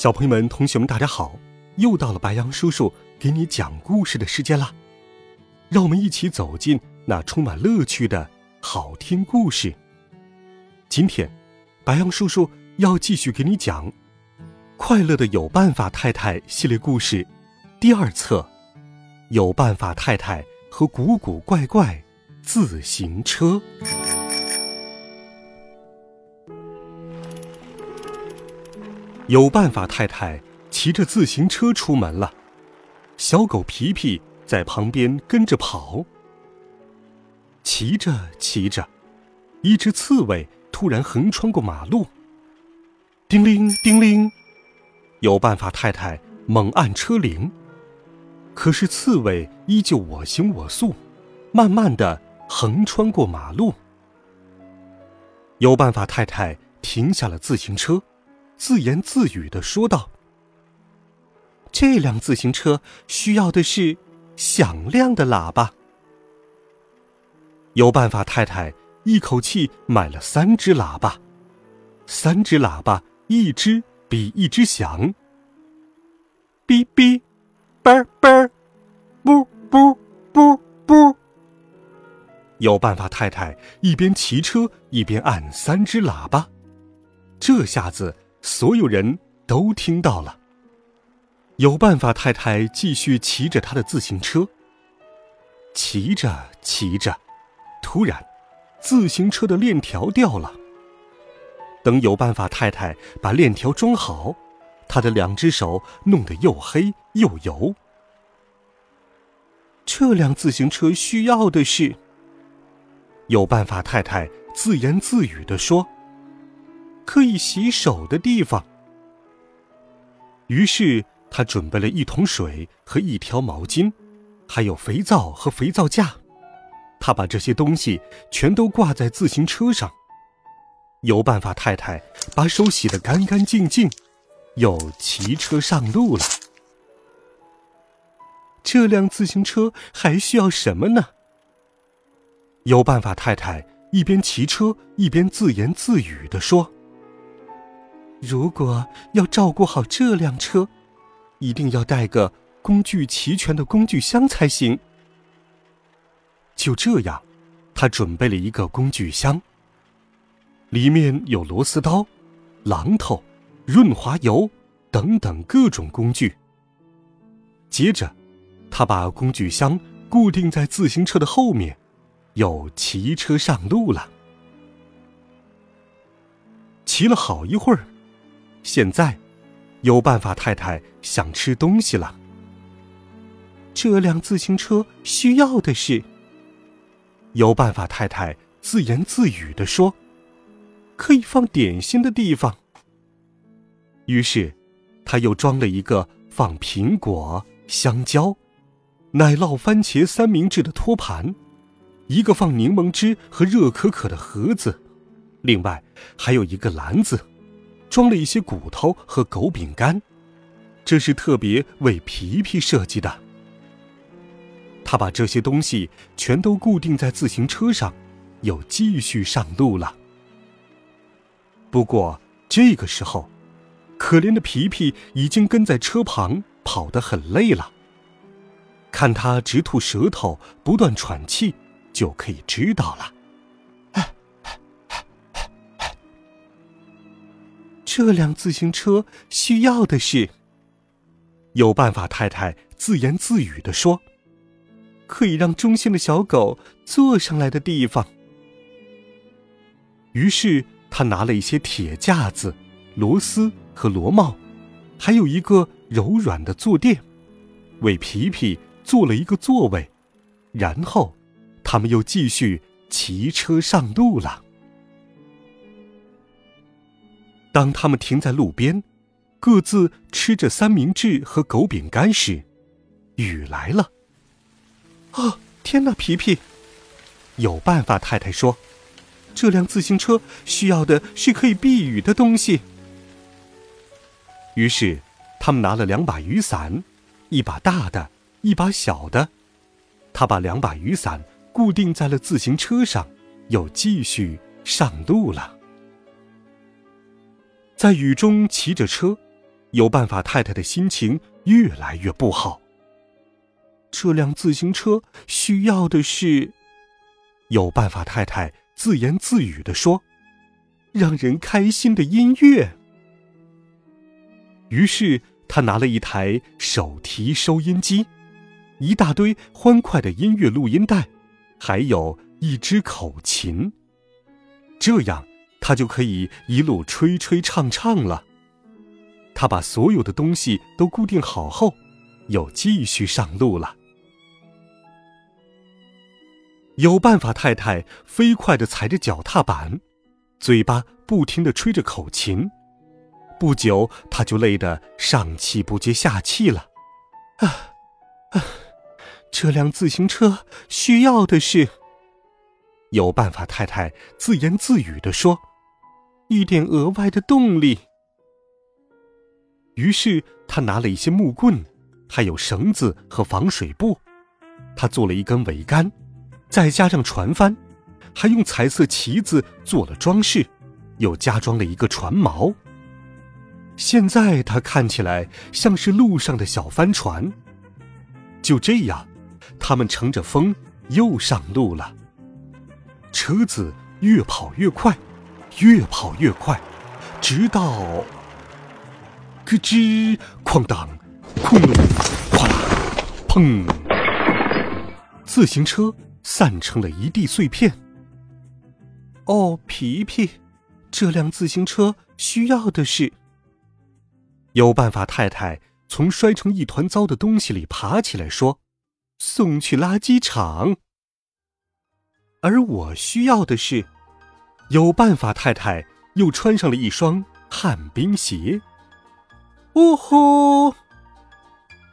小朋友们、同学们，大家好！又到了白羊叔叔给你讲故事的时间啦，让我们一起走进那充满乐趣的好听故事。今天，白羊叔叔要继续给你讲《快乐的有办法太太》系列故事第二册《有办法太太和古古怪怪自行车》。有办法，太太骑着自行车出门了，小狗皮皮在旁边跟着跑。骑着骑着，一只刺猬突然横穿过马路。叮铃叮铃，有办法，太太猛按车铃，可是刺猬依旧我行我素，慢慢的横穿过马路。有办法，太太停下了自行车。自言自语的说道：“这辆自行车需要的是响亮的喇叭。有办法，太太一口气买了三只喇叭，三只喇叭，一只比一只响。哔哔，嘣嘣，啵啵啵啵。有办法，太太一边骑车一边按三只喇叭，这下子。”所有人都听到了。有办法，太太继续骑着她的自行车。骑着骑着，突然，自行车的链条掉了。等有办法太太把链条装好，她的两只手弄得又黑又油。这辆自行车需要的是。有办法太太自言自语地说。可以洗手的地方。于是他准备了一桶水和一条毛巾，还有肥皂和肥皂架。他把这些东西全都挂在自行车上。有办法，太太把手洗得干干净净，又骑车上路了。这辆自行车还需要什么呢？有办法，太太一边骑车一边自言自语地说。如果要照顾好这辆车，一定要带个工具齐全的工具箱才行。就这样，他准备了一个工具箱，里面有螺丝刀、榔头、润滑油等等各种工具。接着，他把工具箱固定在自行车的后面，又骑车上路了。骑了好一会儿。现在，有办法，太太想吃东西了。这辆自行车需要的是。有办法，太太自言自语的说：“可以放点心的地方。”于是，他又装了一个放苹果、香蕉、奶酪、番茄三明治的托盘，一个放柠檬汁和热可可的盒子，另外还有一个篮子。装了一些骨头和狗饼干，这是特别为皮皮设计的。他把这些东西全都固定在自行车上，又继续上路了。不过这个时候，可怜的皮皮已经跟在车旁跑得很累了。看他直吐舌头、不断喘气，就可以知道了。这辆自行车需要的是。有办法，太太自言自语的说：“可以让忠心的小狗坐上来的地方。”于是他拿了一些铁架子、螺丝和螺帽，还有一个柔软的坐垫，为皮皮做了一个座位。然后，他们又继续骑车上路了。当他们停在路边，各自吃着三明治和狗饼干时，雨来了。啊，天哪，皮皮！有办法太太说：“这辆自行车需要的是可以避雨的东西。”于是，他们拿了两把雨伞，一把大的，一把小的。他把两把雨伞固定在了自行车上，又继续上路了。在雨中骑着车，有办法太太的心情越来越不好。这辆自行车需要的是，有办法太太自言自语的说：“让人开心的音乐。”于是他拿了一台手提收音机，一大堆欢快的音乐录音带，还有一支口琴。这样他就可以一路吹吹唱唱了。他把所有的东西都固定好后，又继续上路了。有办法，太太飞快的踩着脚踏板，嘴巴不停的吹着口琴。不久，他就累得上气不接下气了。啊，啊！这辆自行车需要的是……有办法，太太自言自语的说：“一点额外的动力。”于是，他拿了一些木棍，还有绳子和防水布，他做了一根桅杆。再加上船帆，还用彩色旗子做了装饰，又加装了一个船锚。现在它看起来像是路上的小帆船。就这样，他们乘着风又上路了。车子越跑越快，越跑越快，直到咯吱哐当，哐隆，哗啦，砰！自行车。散成了一地碎片。哦，皮皮，这辆自行车需要的是。有办法，太太从摔成一团糟的东西里爬起来说：“送去垃圾场。”而我需要的是，有办法，太太又穿上了一双旱冰鞋。呜呼！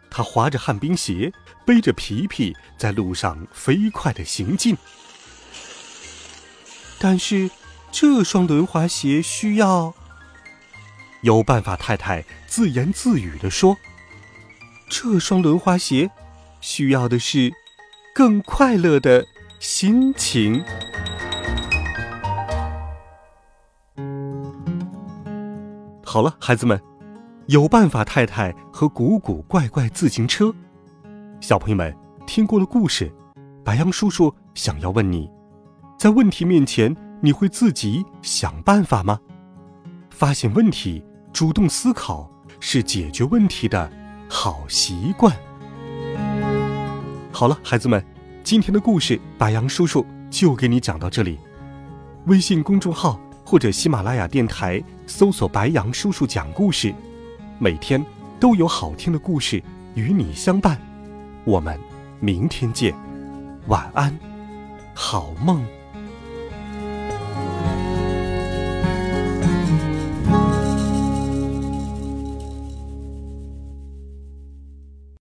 他滑着旱冰鞋。背着皮皮在路上飞快的行进，但是这双轮滑鞋需要有办法。太太自言自语的说：“这双轮滑鞋需要的是更快乐的心情。”好了，孩子们，有办法。太太和古古怪怪自行车。小朋友们，听过了故事，白羊叔叔想要问你：在问题面前，你会自己想办法吗？发现问题，主动思考，是解决问题的好习惯。好了，孩子们，今天的故事，白羊叔叔就给你讲到这里。微信公众号或者喜马拉雅电台搜索“白羊叔叔讲故事”，每天都有好听的故事与你相伴。我们明天见，晚安，好梦。